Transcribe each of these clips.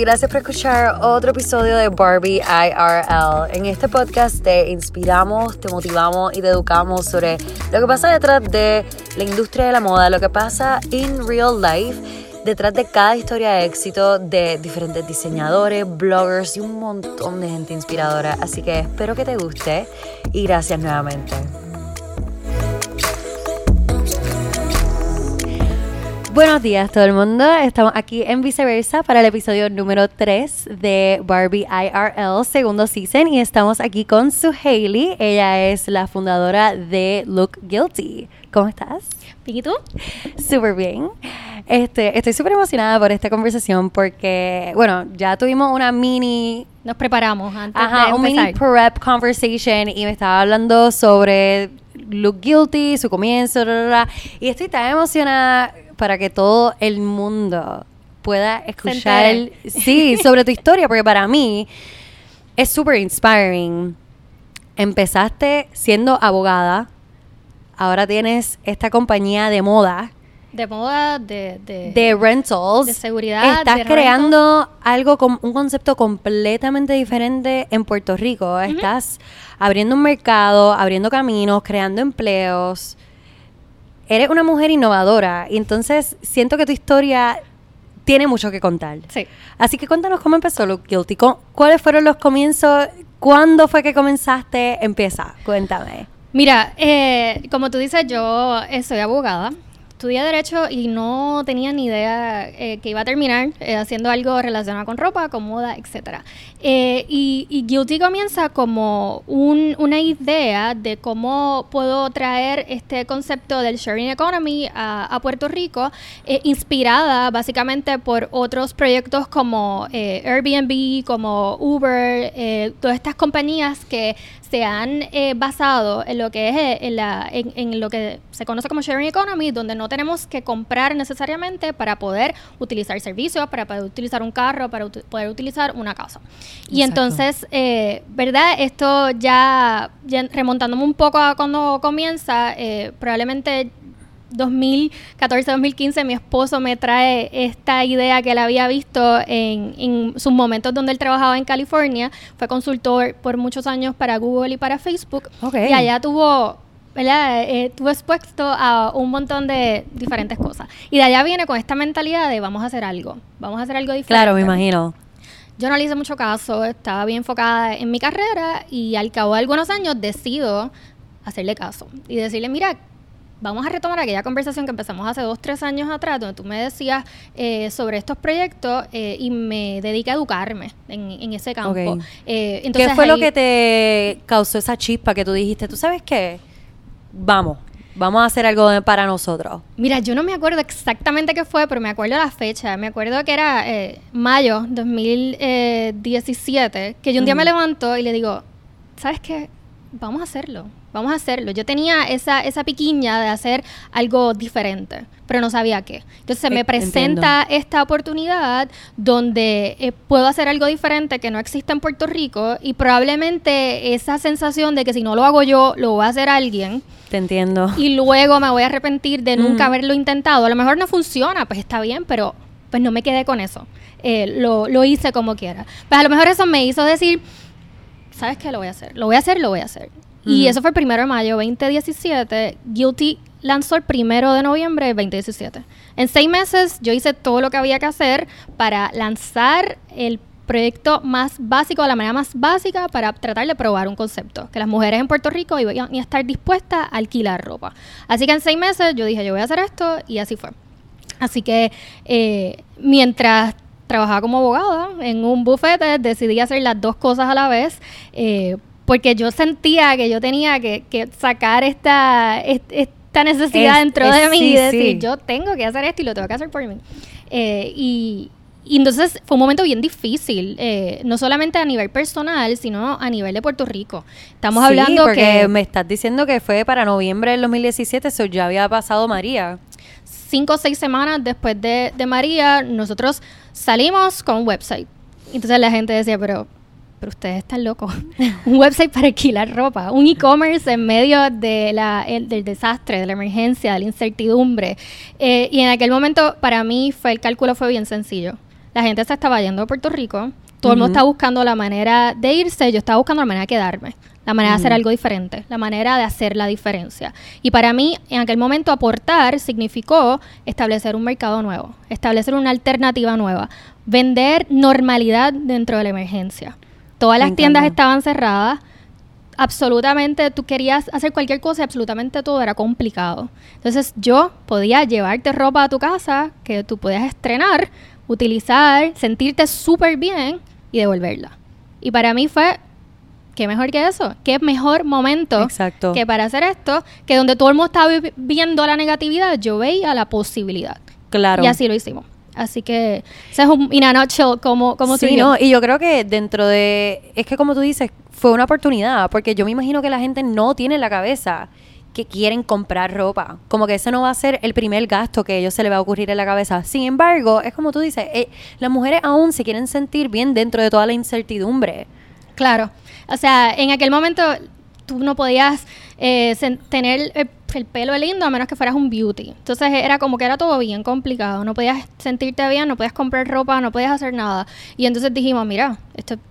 gracias por escuchar otro episodio de Barbie IRL. En este podcast te inspiramos, te motivamos y te educamos sobre lo que pasa detrás de la industria de la moda, lo que pasa in real life, detrás de cada historia de éxito de diferentes diseñadores, bloggers y un montón de gente inspiradora. Así que espero que te guste y gracias nuevamente. Buenos días todo el mundo, estamos aquí en Viceversa para el episodio número 3 de Barbie IRL segundo season y estamos aquí con Su Hailey, ella es la fundadora de Look Guilty. ¿Cómo estás? Bien, ¿y tú? Súper bien. Este, estoy súper emocionada por esta conversación porque, bueno, ya tuvimos una mini Nos preparamos antes Ajá, de un mini prep conversation y me estaba hablando sobre Look Guilty, su comienzo, y estoy tan emocionada para que todo el mundo pueda escuchar, entere. sí, sobre tu historia, porque para mí es súper inspiring. Empezaste siendo abogada, ahora tienes esta compañía de moda, de moda, de, de, de rentals. de seguridad, Estás de creando algo con un concepto completamente diferente en Puerto Rico. Estás abriendo un mercado, abriendo caminos, creando empleos. Eres una mujer innovadora y entonces siento que tu historia tiene mucho que contar. Sí. Así que cuéntanos cómo empezó Look Guilty. ¿Cu- ¿Cuáles fueron los comienzos? ¿Cuándo fue que comenzaste? Empieza, cuéntame. Mira, eh, como tú dices, yo eh, soy abogada. Estudié Derecho y no tenía ni idea eh, que iba a terminar eh, haciendo algo relacionado con ropa, con moda, etc. y, y Guilty comienza como un- una idea de cómo puedo traer este concepto del sharing economy a, a Puerto Rico, eh, inspirada básicamente por otros proyectos como eh, Airbnb, como Uber, eh, todas estas compañías que se han eh, basado en lo que es eh, en, la- en- en lo que se conoce como sharing economy, donde no tenemos que comprar necesariamente para poder utilizar servicios, para poder utilizar un carro, para uti- poder utilizar una casa. Y entonces, eh, ¿verdad? Esto ya, ya remontándome un poco a cuando comienza, eh, probablemente 2014-2015 mi esposo me trae esta idea que él había visto en, en sus momentos donde él trabajaba en California. Fue consultor por muchos años para Google y para Facebook. Ok. Y allá tuvo, ¿verdad? Eh, estuvo expuesto a un montón de diferentes cosas. Y de allá viene con esta mentalidad de vamos a hacer algo, vamos a hacer algo diferente. Claro, me imagino. Yo no le hice mucho caso, estaba bien enfocada en mi carrera y al cabo de algunos años decido hacerle caso y decirle, mira, vamos a retomar aquella conversación que empezamos hace dos, tres años atrás, donde tú me decías eh, sobre estos proyectos eh, y me dediqué a educarme en, en ese campo. Eh, entonces ¿Qué fue lo que te causó esa chispa que tú dijiste? ¿Tú sabes qué? Vamos, vamos a hacer algo de- para nosotros. Mira, yo no me acuerdo exactamente qué fue, pero me acuerdo la fecha. Me acuerdo que era eh, mayo 2017, que yo un día me levanto y le digo, ¿sabes qué? Vamos a hacerlo, vamos a hacerlo. Yo tenía esa, esa piquiña de hacer algo diferente, pero no sabía qué. Entonces se me Eh, presenta esta oportunidad donde eh, puedo hacer algo diferente que no existe en Puerto Rico y probablemente esa sensación de que si no lo hago yo, lo va a hacer alguien Te entiendo. y luego me voy a arrepentir de nunca Ujú. haberlo intentado. A lo mejor no funciona, pues está bien, pero pues no me quedé con eso. Eh, lo, lo hice como quiera. Pues a lo mejor eso me hizo decir, ¿sabes qué? Lo voy a hacer. Lo voy a hacer, lo voy a hacer. Y Ujú. eso fue el primero de mayo 2017. Guilty lanzó el primero de noviembre de 2017. En seis meses yo hice todo lo que había que hacer para lanzar el proyecto más básico, de la manera más básica para tratar de probar un concepto, que las mujeres en Puerto Rico iban a estar dispuestas a alquilar ropa. Así que en seis meses yo dije, yo voy a hacer esto y así fue. Así que eh, mientras trabajaba como abogada en un bufete, decidí hacer las dos cosas a la vez. eh, porque yo sentía que yo tenía que, que sacar esta, est- esta necesidad Es- dentro es- de mí sí, y decir, sí. yo tengo que hacer esto y lo tengo que hacer por mí. Eh, y, y entonces fue un momento bien difícil, eh, no solamente a nivel personal, sino a nivel de Puerto Rico. Estamos Sí, hablando porque que me estás diciendo que fue para noviembre del 2017, eso ya había pasado María. cinco o seis semanas después de, de María, nosotros salimos con un website. Entonces la gente decía, pero, pero ustedes están locos. un website para alquilar ropa, un e-commerce en medio de la, el- del desastre, de la emergencia, de la incertidumbre. Eh, y en aquel momento, para mí, fue el cálculo fue bien sencillo. la gente se estaba yendo a Puerto Rico, todo el mundo estaba buscando la manera de irse, yo estaba buscando la manera de quedarme, la manera de hacer algo diferente, la manera de hacer la diferencia. Y para mí, en aquel momento, aportar significó establecer un mercado nuevo, establecer una alternativa nueva, vender normalidad dentro de la emergencia. Todas las tiendas estaban cerradas, absolutamente tú querías hacer cualquier cosa y absolutamente todo era complicado. Entonces yo podía llevarte ropa a tu casa que tú podías estrenar, utilizar, sentirte súper bien y devolverla. Y para mí fue, ¿qué mejor que eso? ¿Qué mejor momento Exacto. que para hacer esto? Que donde todo el mundo estaba vi- viendo la negatividad, yo veía la posibilidad. Claro. Y así lo hicimos. Así que ese es un, in a nutshell, como, como sí, no, y yo creo que dentro de, es que como tú dices, fue una oportunidad, porque yo me imagino que la gente no tiene en la cabeza que quieren comprar ropa, como que ese no va a ser el primer gasto que a ellos se le va a ocurrir en la cabeza. Sin embargo, es como tú dices, eh, las mujeres aún se quieren sentir bien dentro de toda la incertidumbre. Claro. O sea, en aquel momento no podías eh, tener el, el pelo lindo a menos que fueras un beauty. Entonces era como que era todo bien complicado. No podías sentirte bien, no podías comprar ropa, no podías hacer nada. Y entonces dijimos, mira, esto, esto es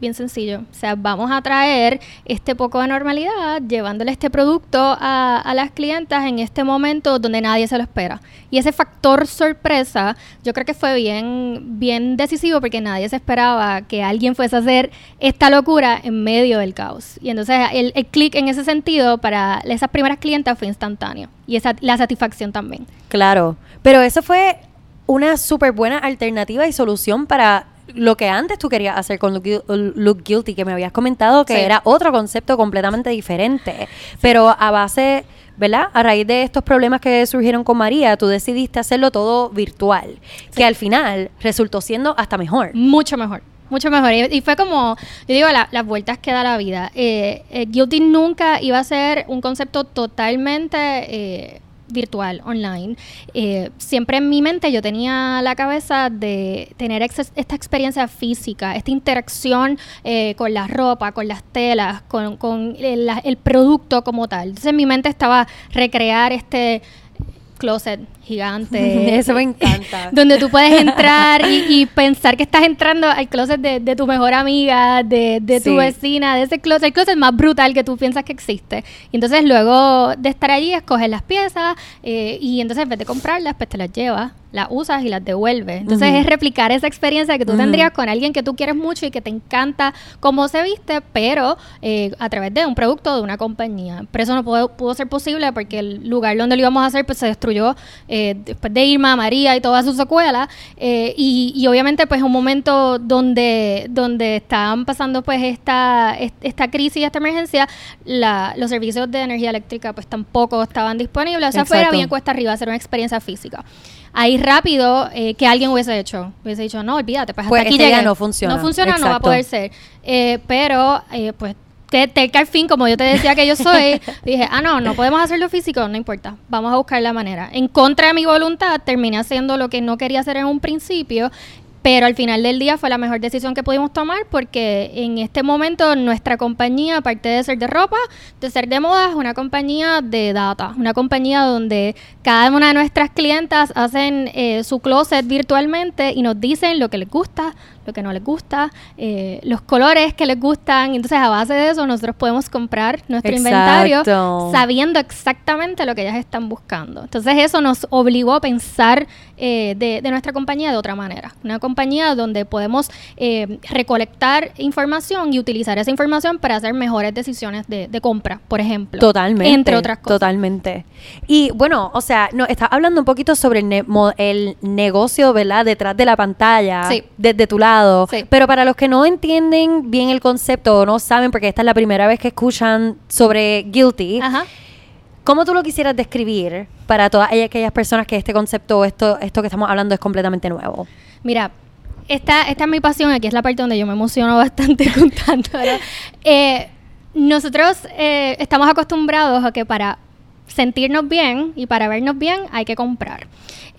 bien sencillo. O sea, vamos a traer este poco de normalidad llevándole este producto a, a las clientas en este momento donde nadie se lo espera. Y ese factor sorpresa yo creo que fue bien, bien decisivo porque nadie se esperaba que alguien fuese a hacer esta locura en medio del caos. Y entonces el, el clic en ese sentido para esas primeras clientas fue instantáneo. Y esa, la satisfacción también. Claro, pero eso fue una súper buena alternativa y solución para lo que antes tú querías hacer con Look, Look Guilty, que me habías comentado que Sí. era otro concepto completamente diferente. Pero a base, ¿verdad? A raíz de estos problemas que surgieron con María, tú decidiste hacerlo todo virtual, que al final resultó siendo hasta mejor. Mucho mejor. Mucho mejor. Y, y fue como, yo digo, la- las vueltas que da la vida. Eh, eh, Guilty nunca iba a ser un concepto totalmente eh, virtual, online. Eh, siempre en mi mente yo tenía la cabeza de tener ex- esta experiencia física, esta interacción eh, con la ropa, con las telas, con, el, el producto como tal. Entonces en mi mente estaba recrear este closet gigante. Eso me encanta. donde tú puedes entrar y, y pensar que estás entrando al closet de, de tu mejor amiga, de, de tu Sí. vecina, de ese closet, el closet más brutal que tú piensas que existe. Y entonces luego de estar allí, escoges las piezas eh, y entonces en vez de comprarlas, pues te las llevas, las usas y las devuelves. Entonces es replicar esa experiencia que tú tendrías con alguien que tú quieres mucho y que te encanta cómo se viste, pero eh, a través de un producto de una compañía. Pero eso no pudo, pudo ser posible porque el lugar donde lo íbamos a hacer pues se destruyó eh, después de Irma, María y todas sus secuelas. eh, y, y obviamente pues un momento donde, donde estaban pasando pues esta, est- esta crisis, esta emergencia, la- los servicios de energía eléctrica pues tampoco estaban disponibles. O sea, fuera bien cuesta arriba hacer una experiencia física. Ahí rápido, eh, que alguien hubiese hecho, hubiese dicho, no, olvídate, pues hasta Pues aquí este llegué. no funciona. No funciona, no va a poder ser. Eh, pero, eh, pues, que, te- que al fin, como yo te decía que yo soy, dije, ah, no, no podemos hacerlo físico, no importa, vamos a buscar la manera. En contra de mi voluntad, terminé haciendo lo que no quería hacer en un principio, pero al final del día fue la mejor decisión que pudimos tomar porque en este momento nuestra compañía, aparte de ser de ropa, de ser de moda, es una compañía de data, una compañía donde cada una de nuestras clientas hacen eh, su closet virtualmente y nos dicen lo que les gusta, lo que no les gusta, eh, los colores que les gustan. Entonces, a base de eso, nosotros podemos comprar nuestro inventario sabiendo exactamente lo que ellas están buscando. Entonces, eso nos obligó a pensar eh, de, de nuestra compañía de otra manera. Una compañía donde podemos eh, recolectar información y utilizar esa información para hacer mejores decisiones de, de compra, por ejemplo. Totalmente. Entre otras cosas. Totalmente. Y bueno, o sea, no, estás hablando un poquito sobre el, ne- el negocio, ¿verdad? Detrás de la pantalla, Sí. desde tu lado. Sí. Pero para los que no entienden bien el concepto o no saben, porque esta es la primera vez que escuchan sobre Guilty, Ajá. ¿cómo tú lo quisieras describir para todas aquellas personas que este concepto, esto, esto que estamos hablando es completamente nuevo? Mira, esta, esta es mi pasión, aquí es la parte donde yo me emociono bastante contándolo. Eh, nosotros eh, estamos acostumbrados a que para sentirnos bien y para vernos bien hay que comprar.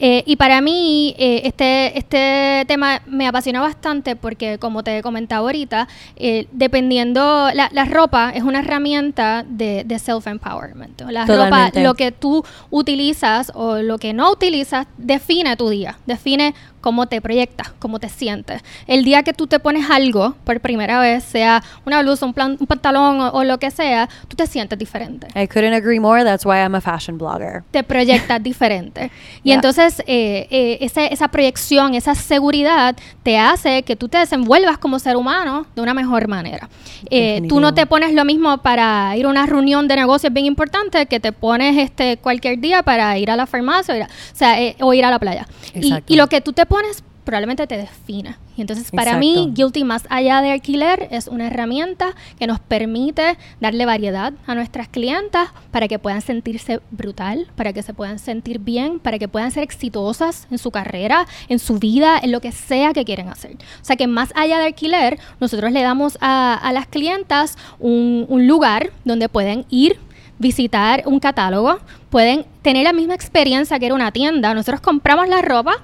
Eh, y para mí eh, este, este tema me apasiona bastante porque, como te comentaba ahorita, eh, dependiendo, la, la ropa es una herramienta de, de self-empowerment. La ropa, lo que tú utilizas o lo que no utilizas, define tu día, define cómo te proyectas, cómo te sientes. El día que tú te pones algo por primera vez, sea una blusa, un, plan, un pantalón o, lo que sea, tú te sientes diferente. I couldn't agree more. That's why I'm a fashion blogger. Te proyectas diferente. Y entonces eh, eh, esa proyección, esa seguridad te hace que tú te desenvuelvas como ser humano de una mejor manera. Eh, tú no te pones lo mismo para ir a una reunión de negocios bien importante que te pones este cualquier día para ir a la farmacia o ir a, o sea, o ir a la playa. Y, y, lo que tú te pones probablemente te defina. Y entonces para mí, Guilty más allá de alquiler es una herramienta que nos permite darle variedad a nuestras clientas para que puedan sentirse brutal, para que se puedan sentir bien, para que puedan ser exitosas en su carrera, en su vida, en lo que sea que quieren hacer. O sea que más allá de alquiler, nosotros le damos a, las clientas un, un lugar donde pueden ir visitar un catálogo, pueden tener la misma experiencia que era una tienda. Nosotros compramos la ropa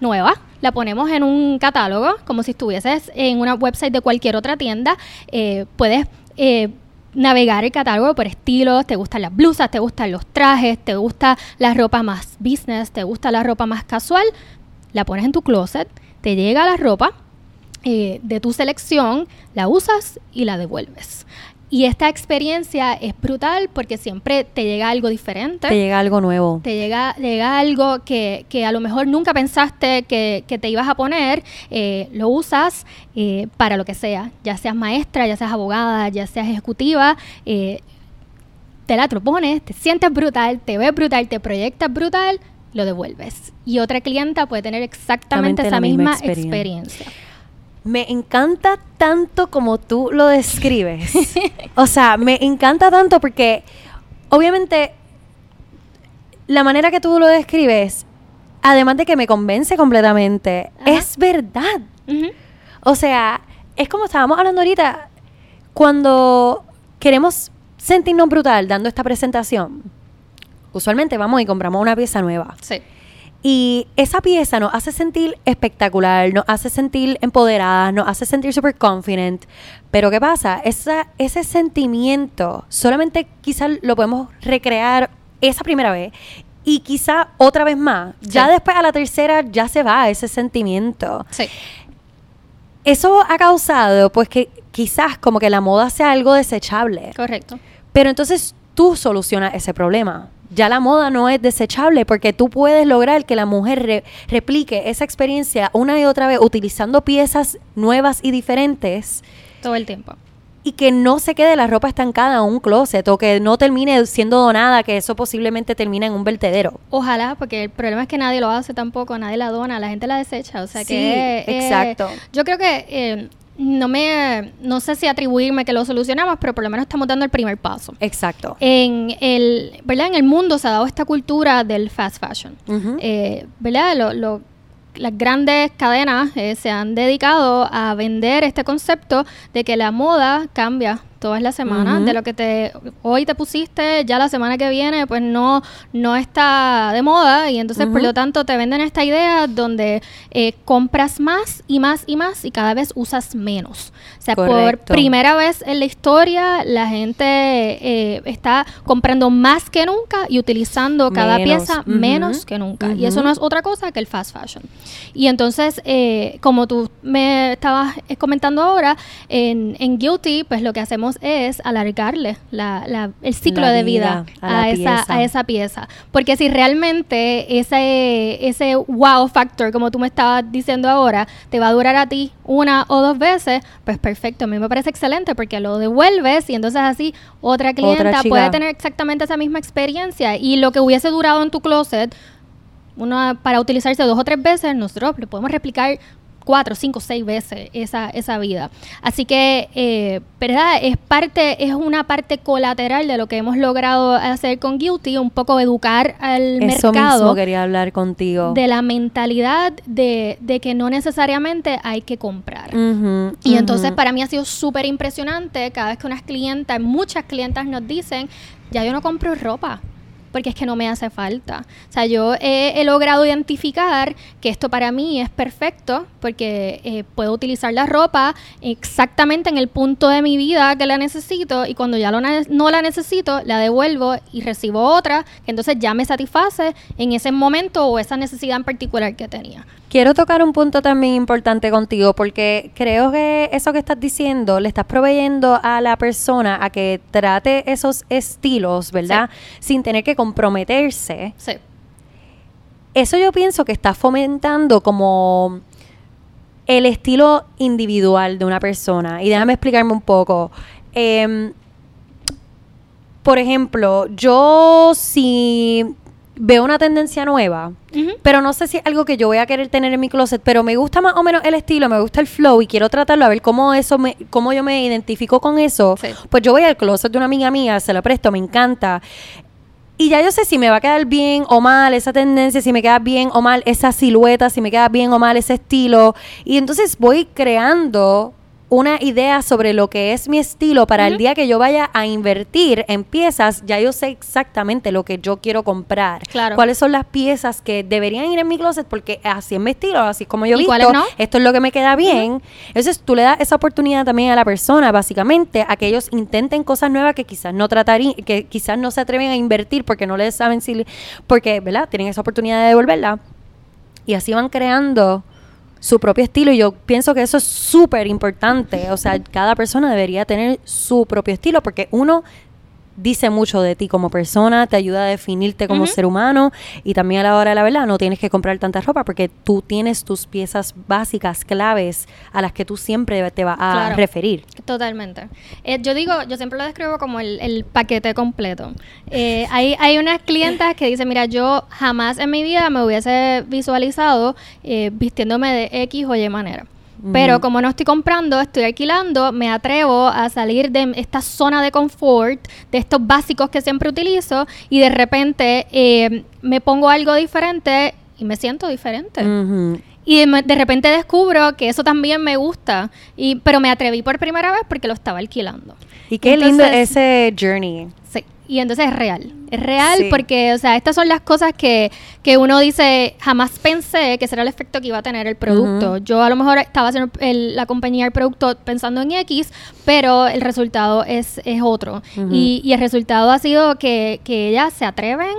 nueva, la ponemos en un catálogo, como si estuvieses en una website de cualquier otra tienda. Eh, puedes eh, navegar el catálogo por estilos, te gustan las blusas, te gustan los trajes, te gusta la ropa más business, te gusta la ropa más casual, la pones en tu closet, te llega la ropa eh, de tu selección, la usas y la devuelves. Y esta experiencia es brutal porque siempre te llega algo diferente. Te llega algo nuevo. Te llega, llega algo que, que a lo mejor nunca pensaste que, que te ibas a poner. Eh, lo usas eh, para lo que sea. Ya seas maestra, ya seas abogada, ya seas ejecutiva. Eh, te la propones, te sientes brutal, te ves brutal, te proyectas brutal, lo devuelves. Y otra clienta puede tener exactamente esa misma, experiencia me encanta tanto como tú lo describes. o sea, me encanta tanto porque obviamente la manera que tú lo describes, además de que me convence completamente, es verdad. O sea, es como estábamos hablando ahorita, cuando queremos sentirnos brutal dando esta presentación, usualmente vamos y compramos una pieza nueva. Sí. Y esa pieza nos hace sentir espectacular, nos hace sentir empoderadas, nos hace sentir super confident. Pero ¿qué pasa? Esa, ese sentimiento solamente quizás lo podemos recrear esa primera vez y quizá otra vez más. Ya después a la tercera ya se va ese sentimiento. Sí. Eso ha causado pues que quizás como que la moda sea algo desechable. Correcto. Pero entonces tú solucionas ese problema ya la moda no es desechable porque tú puedes lograr que la mujer replique esa experiencia una y otra vez utilizando piezas nuevas y diferentes. Todo el tiempo. Y que no se quede la ropa estancada en un closet o que no termine siendo donada, que eso posiblemente termine en un vertedero. Ojalá, porque el problema es que nadie lo hace tampoco, nadie la dona, la gente la desecha. O sea que. exacto. yo creo que eh, no me no sé si atribuirme que lo solucionamos, pero por lo menos estamos dando el primer paso. Exacto. En el, ¿verdad? En el mundo se ha dado esta cultura del fast fashion. Eh, ¿Verdad? Lo, las grandes cadenas eh, se han dedicado a vender este concepto de que la moda cambia todas las semanas, de lo que te hoy te pusiste, ya la semana que viene pues no no está de moda y entonces por lo tanto te venden esta idea donde eh, compras más y más y más y cada vez usas menos. O sea, por primera vez en la historia la gente eh, está comprando más que nunca y utilizando cada pieza menos que nunca. Y eso no es otra cosa que el fast fashion. Y entonces, eh, como tú me estabas comentando ahora, en, en Guilty, pues lo que hacemos es alargarle el ciclo de vida, a, esa, a esa pieza. Porque si realmente ese, ese wow factor, como tú me estabas diciendo ahora, te va a durar a ti una o dos veces, pues perfecto, a mí me parece excelente porque lo devuelves y entonces así otra clienta puede tener exactamente esa misma experiencia. Y lo que hubiese durado en tu closet, uno para utilizarse dos o tres veces, nosotros lo podemos replicar cuatro, cinco, seis veces esa, esa vida. Así que, eh, ¿verdad? Es parte, es una parte colateral de lo que hemos logrado hacer con Guilty, un poco educar al Eso mercado. Mismo quería hablar contigo. De la mentalidad de, de que no necesariamente hay que comprar. y entonces para mí ha sido súper impresionante cada vez que unas clientas, muchas clientas nos dicen, ya yo no compro ropa porque es que no me hace falta. O sea, yo he, logrado identificar que esto para mí es perfecto porque eh, puedo utilizar la ropa exactamente en el punto de mi vida que la necesito y cuando ya no la necesito, la devuelvo y recibo otra que entonces ya me satisface en ese momento o esa necesidad en particular que tenía. Quiero tocar un punto también importante contigo porque creo que eso que estás diciendo le estás proveyendo a la persona a que trate esos estilos, ¿verdad? Sin tener que comprometerse. Sí. Eso yo pienso que está fomentando como el estilo individual de una persona. Y déjame explicarme un poco. Em, por ejemplo, yo si veo una tendencia nueva, pero no sé si es algo que yo voy a querer tener en mi closet, pero me gusta más o menos el estilo, me gusta el flow y quiero tratarlo a ver cómo eso me, cómo yo me identifico con eso. Sí. Pues yo voy al closet de una amiga mía, se lo presto, me encanta. Y ya yo sé si me va a quedar bien o mal esa tendencia, si me queda bien o mal esa silueta, si me queda bien o mal ese estilo. Y entonces voy creando una idea sobre lo que es mi estilo para el día que yo vaya a invertir en piezas, ya yo sé exactamente lo que yo quiero comprar. Claro. Cuáles son las piezas que deberían ir en mi closet porque así es mi estilo, así es como yo ¿Y visto, no? esto es lo que me queda bien. Entonces tú le das esa oportunidad también a la persona, básicamente, a que ellos intenten cosas nuevas que quizás no tratarían, que quizás no se atreven a invertir porque no les saben si, porque, ¿verdad? Tienen esa oportunidad de devolverla. Y así van creando su propio estilo y yo pienso que eso es súper importante. O sea, cada persona debería tener su propio estilo porque uno dice mucho de ti como persona, te ayuda a definirte como ser humano y también a la hora de la verdad no tienes que comprar tanta ropa porque tú tienes tus piezas básicas, claves a las que tú siempre te vas a Claro. referir. Totalmente. Eh, yo digo, yo siempre lo describo como el, el paquete completo. Eh, hay, hay unas clientas que dicen, mira, yo jamás en mi vida me hubiese visualizado eh, vistiéndome de X o Y manera. Pero como no estoy comprando, estoy alquilando, me atrevo a salir de esta zona de confort, de estos básicos que siempre utilizo, y de repente eh, me pongo algo diferente y me siento diferente. Y de, de repente descubro que eso también me gusta, y, pero me atreví por primera vez porque lo estaba alquilando. Y qué lindo Entonces- ese journey. Y entonces es real. Es real Sí. porque, o sea, estas son las cosas que, que uno dice, jamás pensé que será el efecto que iba a tener el producto. Yo a lo mejor estaba haciendo el- la compañía, el producto pensando en X, pero el resultado es, es otro. Y, y el resultado ha sido que, que ellas se atreven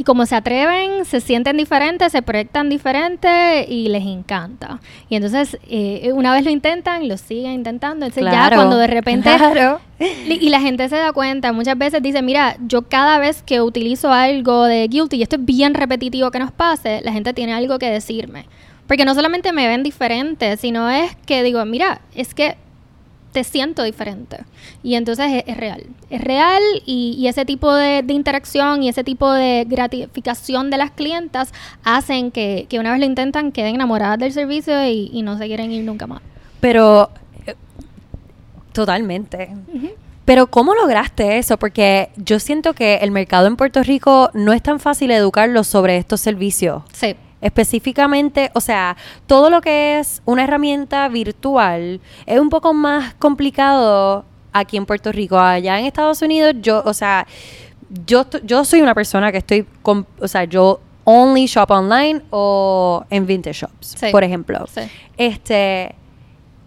y como se atreven, se sienten diferentes, se proyectan diferentes y les encanta. Y entonces, eh, una vez lo intentan, lo siguen intentando. Entonces, ya Claro. cuando de repente Claro. y la gente se da cuenta, muchas veces dice, mira, yo cada vez que utilizo algo de guilty, y esto es bien repetitivo que nos pase, la gente tiene algo que decirme. Porque no solamente me ven diferente, sino es que digo, mira, es que te siento diferente. Y entonces es, es real. Es real y, y ese tipo de, de interacción y ese tipo de gratificación de las clientas hacen que, que una vez lo intentan queden enamoradas del servicio y, y no se quieren ir nunca más. Pero eh, totalmente. Pero ¿cómo lograste eso? Porque yo siento que el mercado en Puerto Rico no es tan fácil educarlos sobre estos servicios. Sí. Específicamente, o sea, todo lo que es una herramienta virtual es un poco más complicado aquí en Puerto Rico. Allá en Estados Unidos, yo, o sea, yo, yo soy una persona que estoy, con, o sea, yo only shop online o en vintage shops, Sí. por ejemplo. Sí. Este,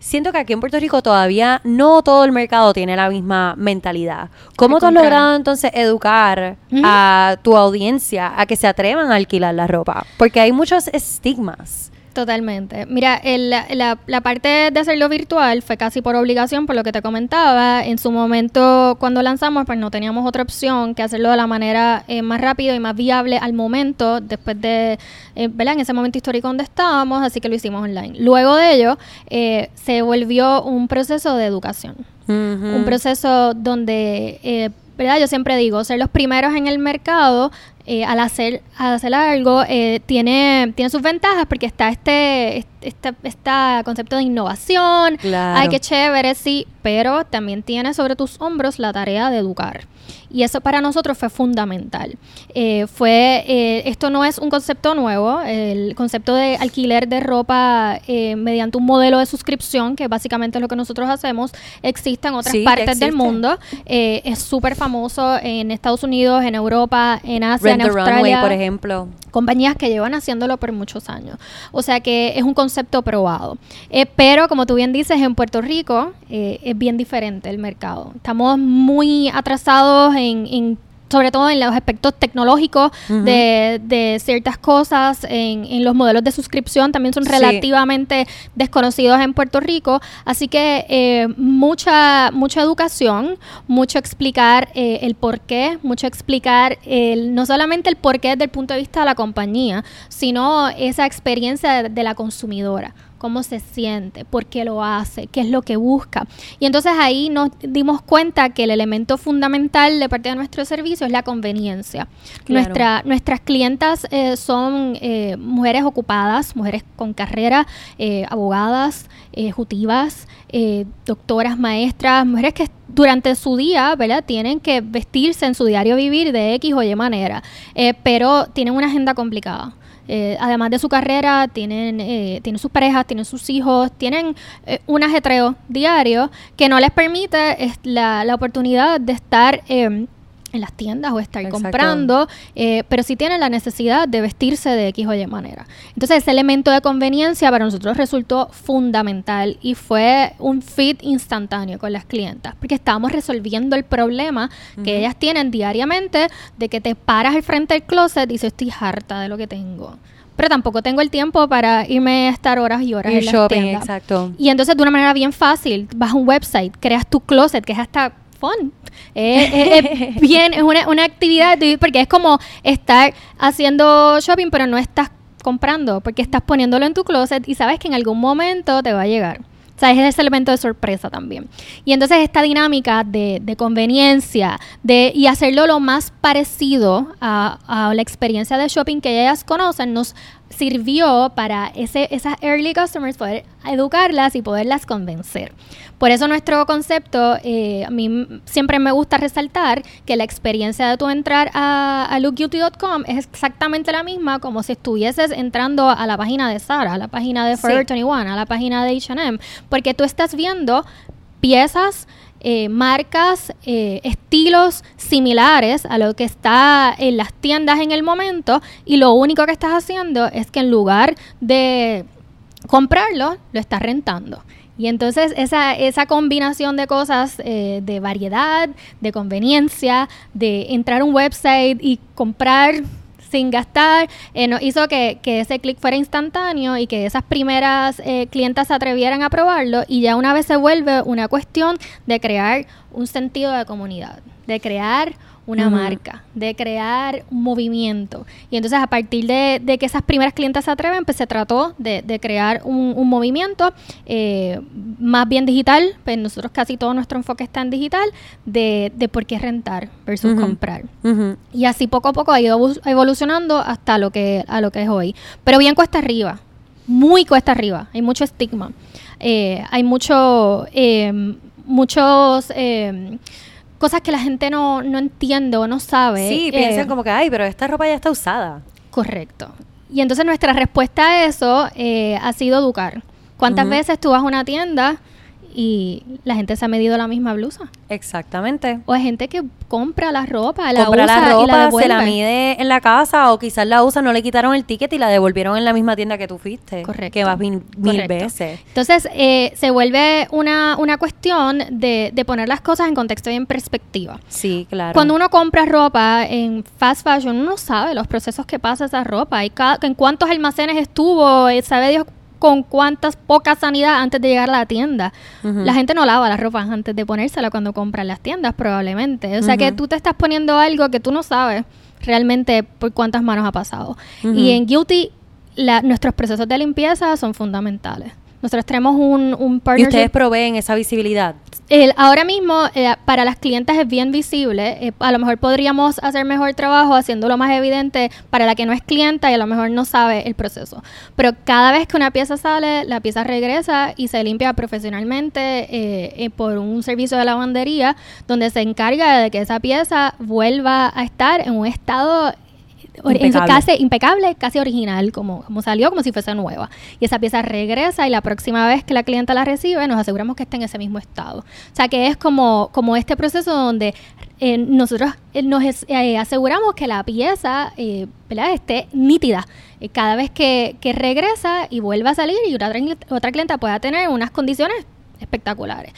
siento que aquí en Puerto Rico todavía no todo el mercado tiene la misma mentalidad. ¿Cómo tú has logrado entonces educar a tu audiencia a que se atrevan a alquilar la ropa? Porque hay muchos estigmas. Totalmente. Mira, el- la, la- parte de hacerlo virtual fue casi por obligación, por lo que te comentaba. En su momento, cuando lanzamos, pues no teníamos otra opción que hacerlo de la manera eh, más rápida y más viable al momento, después de, eh, ¿verdad? En ese momento histórico donde estábamos, así que lo hicimos online. Luego de ello, eh, se volvió un proceso de educación un proceso donde, eh, ¿verdad? Yo siempre digo, ser los primeros en el mercado eh, al hacer al hacer algo eh, tiene tiene sus ventajas porque está este este, este concepto de innovación, Claro. ay qué chévere sí, pero también tiene sobre tus hombros la tarea de educar y eso para nosotros fue fundamental. Eh, fue eh, esto no es un concepto nuevo, el concepto de alquiler de ropa eh, mediante un modelo de suscripción, que básicamente es lo que nosotros hacemos, existe en otras Sí, partes del mundo. Es súper famoso en Estados Unidos, en Europa, en Asia, Rent en Australia Runway, por ejemplo. compañías que llevan haciéndolo por muchos años. O sea que es un concepto probado. Pero como tú bien dices, en Puerto Rico es bien diferente el mercado. Estamos muy atrasados en, en sobre todo en los aspectos tecnológicos de, de, ciertas cosas, en, en, los modelos de suscripción también son relativamente desconocidos en Puerto Rico, así que eh, mucha, mucha educación, mucho explicar eh, el por qué, mucho explicar el, no solamente el por qué desde el punto de vista de la compañía, sino esa experiencia de la consumidora cómo se siente, por qué lo hace, qué es lo que busca. Y entonces ahí nos dimos cuenta que el elemento fundamental de parte de nuestro servicio es la conveniencia. Nuestra, nuestras clientas eh, son eh, mujeres ocupadas, mujeres con carrera, eh, abogadas, ejecutivas, doctoras, maestras, mujeres que durante su día, ¿verdad? Tienen que vestirse en su diario vivir de X o Y manera, pero tienen una agenda complicada. Eh, además de su carrera, tienen, eh, tienen sus parejas, tienen sus hijos, tienen eh, un ajetreo diario que no les permite la, la oportunidad de estar em, en las tiendas o estar comprando, eh, pero sí tienen la necesidad de vestirse de X o Y manera. Entonces ese elemento de conveniencia para nosotros resultó fundamental y fue un fit instantáneo con las clientas, porque estábamos resolviendo el problema que ellas tienen diariamente de que te paras al frente del closet y dices, estoy harta de lo que tengo pero tampoco tengo el tiempo para irme a estar horas y horas en la tienda. Exacto. Y entonces de una manera bien fácil, vas a un website, creas tu closet, que es hasta es, bien, es una, una actividad, porque es como estar haciendo shopping, pero no estás comprando, porque estás poniéndolo en tu closet y sabes que en algún momento te va a llegar. O sea, es ese elemento de sorpresa también. Y entonces esta dinámica de, de conveniencia de, y hacerlo lo más parecido a, a, la experiencia de shopping que ellas conocen nos sirvió para ese, esas early customers poder educarlas y poderlas convencer. Por eso nuestro concepto, eh, a mí siempre me gusta resaltar que la experiencia de tu entrar a, a lookbeauty.com es exactamente la misma como si estuvieses entrando a la página de Sara, a la página de Forever 21, a la página de H&M, porque tú estás viendo piezas eh, marcas, eh, estilos similares a lo que está en las tiendas en el momento y lo único que estás haciendo es que en lugar de comprarlo, lo estás rentando. Y entonces esa, esa combinación de cosas, eh, de variedad, de conveniencia, de entrar a un website y comprar sin gastar, eh, nos hizo que, ese clic fuera instantáneo y que esas primeras eh, clientas se atrevieran a probarlo y ya una vez se vuelve una cuestión de crear un sentido de comunidad, de crear una marca, de crear un movimiento. Y entonces a partir de, que esas primeras clientes se atreven, pues se trató de, crear un, movimiento eh, más bien digital, pues nosotros casi todo nuestro enfoque está en digital, de, por qué rentar versus comprar. Y así poco a poco ha ido evolucionando hasta lo que, a lo que es hoy. Pero bien cuesta arriba, muy cuesta arriba, hay mucho estigma, eh, hay mucho, eh, muchos cosas que la gente no, no entiende o no sabe. Sí, piensan eh, como que, ay, pero esta ropa ya está usada. Correcto. Y entonces nuestra respuesta a eso eh, ha sido educar. ¿Cuántas veces tú vas a una tienda y la gente se ha medido la misma blusa. Exactamente. O hay gente que compra la ropa, la compra usa la ropa, y la devuelve. se la mide en la casa o quizás la usa, no le quitaron el ticket y la devolvieron en la misma tienda que tú fuiste. Correcto. Que vas mil, veces. Entonces, eh, se vuelve una, una cuestión de, de, poner las cosas en contexto y en perspectiva. Sí, claro. Cuando uno compra ropa en fast fashion, uno sabe los procesos que pasa esa ropa y en cuántos almacenes estuvo, eh, sabe Dios con cuántas poca sanidad antes de llegar a la tienda. La gente no lava la ropa antes de ponérsela cuando compra en las tiendas, probablemente. O sea que tú te estás poniendo algo que tú no sabes realmente por cuántas manos ha pasado. Y en Guilty, nuestros procesos de limpieza son fundamentales. Nosotros tenemos un, un partnership. ¿Y ustedes proveen esa visibilidad? El, ahora mismo, eh, para las clientes es bien visible. Eh, a lo mejor podríamos hacer mejor trabajo haciéndolo más evidente para la que no es clienta y a lo mejor no sabe el proceso. Pero cada vez que una pieza sale, la pieza regresa y se limpia profesionalmente eh, por un servicio de lavandería donde se encarga de que esa pieza vuelva a estar en un estado impecable. casi impecable, casi original, como, como salió, como si fuese nueva. Y esa pieza regresa y la próxima vez que la clienta la recibe, nos aseguramos que esté en ese mismo estado. O sea, que es como, como este proceso donde eh, nosotros eh, nos eh, aseguramos que la pieza esté nítida cada vez que, que, regresa y vuelva a salir y otra, otra clienta pueda tener unas condiciones espectaculares.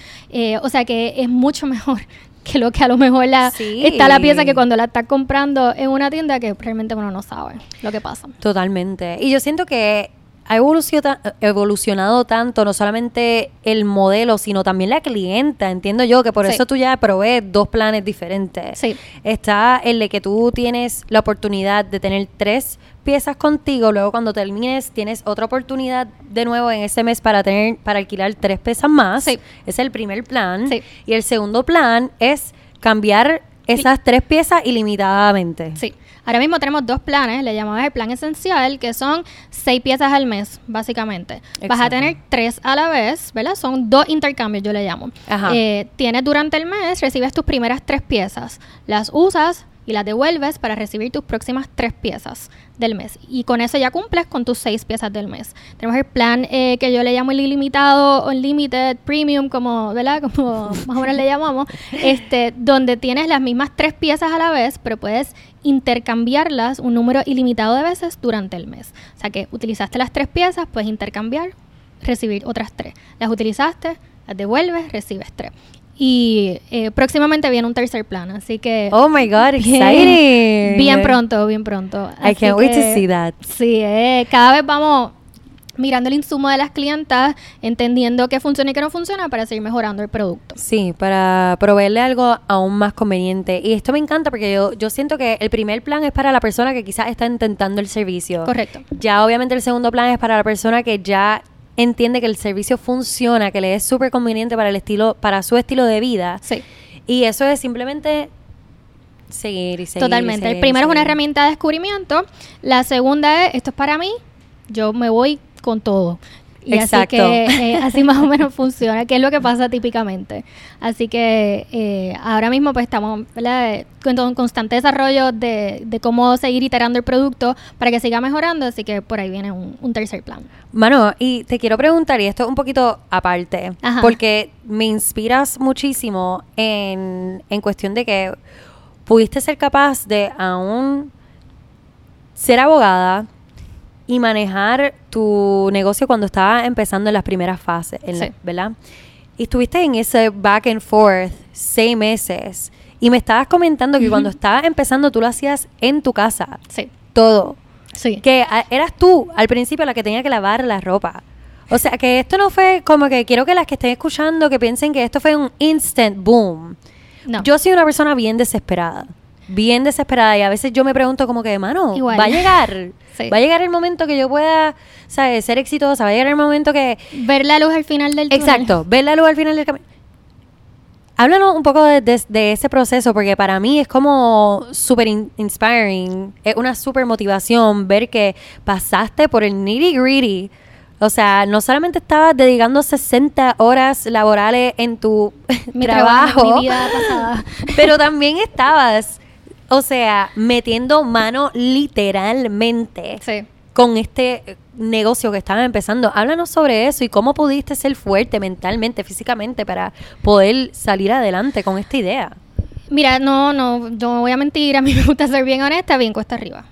o sea que es mucho mejor que lo que a lo mejor la, Sí. está la pieza que cuando la estás comprando en una tienda que realmente uno no sabe lo que pasa. Totalmente. Y yo siento que ha evoluciona- evolucionado tanto, no solamente el modelo, sino también la clienta. Entiendo yo que por Sí. eso tú ya provees dos planes diferentes. Sí. Está el de que tú tienes la oportunidad de tener tres piezas contigo, luego cuando termines tienes otra oportunidad de nuevo en ese mes para tener para alquilar tres piezas más. Sí. Es el primer plan. Sí. Y el segundo plan es cambiar esas tres piezas ilimitadamente. Sí. Ahora mismo tenemos dos planes, le llamamos el plan esencial, que son seis piezas al mes, básicamente. Vas a tener tres a la vez, ¿verdad? Son dos intercambios, yo le llamo. Ajá. Eh, tienes durante el mes, recibes tus primeras tres piezas, las usas y las devuelves para recibir tus próximas tres piezas del mes. Y con eso ya cumples con tus seis piezas del mes. Tenemos el plan eh, que yo le llamo el ilimitado, unlimited, premium, como, ¿verdad? Como más o menos le llamamos, este, donde tienes las mismas tres piezas a la vez, pero puedes intercambiarlas un número ilimitado de veces durante el mes. O sea que utilizaste las tres piezas, puedes intercambiar, recibir otras tres. Las utilizaste, las devuelves, recibes tres. Y eh, próximamente viene un tercer plan, así que... Oh my God, Bien, exciting. bien pronto, bien pronto. I can't wait to see that. Sí, eh, cada vez vamos mirando el insumo de las clientas, entendiendo qué funciona y qué no funciona para seguir mejorando el producto. Sí, para proveerle algo aún más conveniente. Y esto me encanta porque yo, yo siento que el primer plan es para la persona que quizás está intentando el servicio. Correcto. Ya obviamente el segundo plan es para la persona que ya entiende que el servicio funciona, que le es súper conveniente para el estilo, para su estilo de vida. Sí, Y eso es simplemente seguir y seguir. y totalmente. seguir el primero es una herramienta de descubrimiento. La segunda es, esto es para mí, yo me voy con todo. Y Exacto. así que eh, así más o menos funciona, que es lo que pasa típicamente. Así que eh, ahora mismo pues estamos ¿verdad? con con constante desarrollo de, de cómo seguir iterando el producto para que siga mejorando, así que por ahí viene un, un tercer plan. Mano, y te quiero preguntar, y esto es un poquito aparte, Ajá. porque me inspiras muchísimo en, en cuestión de que pudiste ser capaz de aún ser abogada y manejar tu negocio cuando estaba empezando en las primeras fases, en la- Sí. ¿verdad? Y estuviste en ese back and forth seis meses. Y me estabas comentando que cuando estabas empezando tú lo hacías en tu casa, Sí, todo sí. que a- eras tú al principio la que tenía que lavar la ropa. O sea, que esto no fue como que quiero que las que estén escuchando que piensen que esto fue un instant boom. No. Yo soy una persona bien desesperada. Bien desesperada y a veces yo me pregunto como que, mano, Igual. va a llegar, Sí. va a llegar el momento que yo pueda, ¿sabes? Ser exitosa, va a llegar el momento que, Ver la luz al final del túnel. exacto, ver la luz al final del camino. Háblanos un poco de, de- de ese proceso, porque para mí es como súper in- inspiring, es una súper motivación ver que pasaste por el nitty gritty. O sea, no solamente estabas dedicando 60 horas laborales en tu Mi trabajo, trabajo, mi vida pasada. pero también estabas, o sea, metiendo mano literalmente Sí. con este eh, negocio que estaba empezando. Háblanos sobre eso y cómo pudiste ser fuerte mentalmente, físicamente, para poder salir adelante con esta idea. Mira, no, no, yo no voy a mentir, a mí me gusta ser bien honesta, bien cuesta arriba.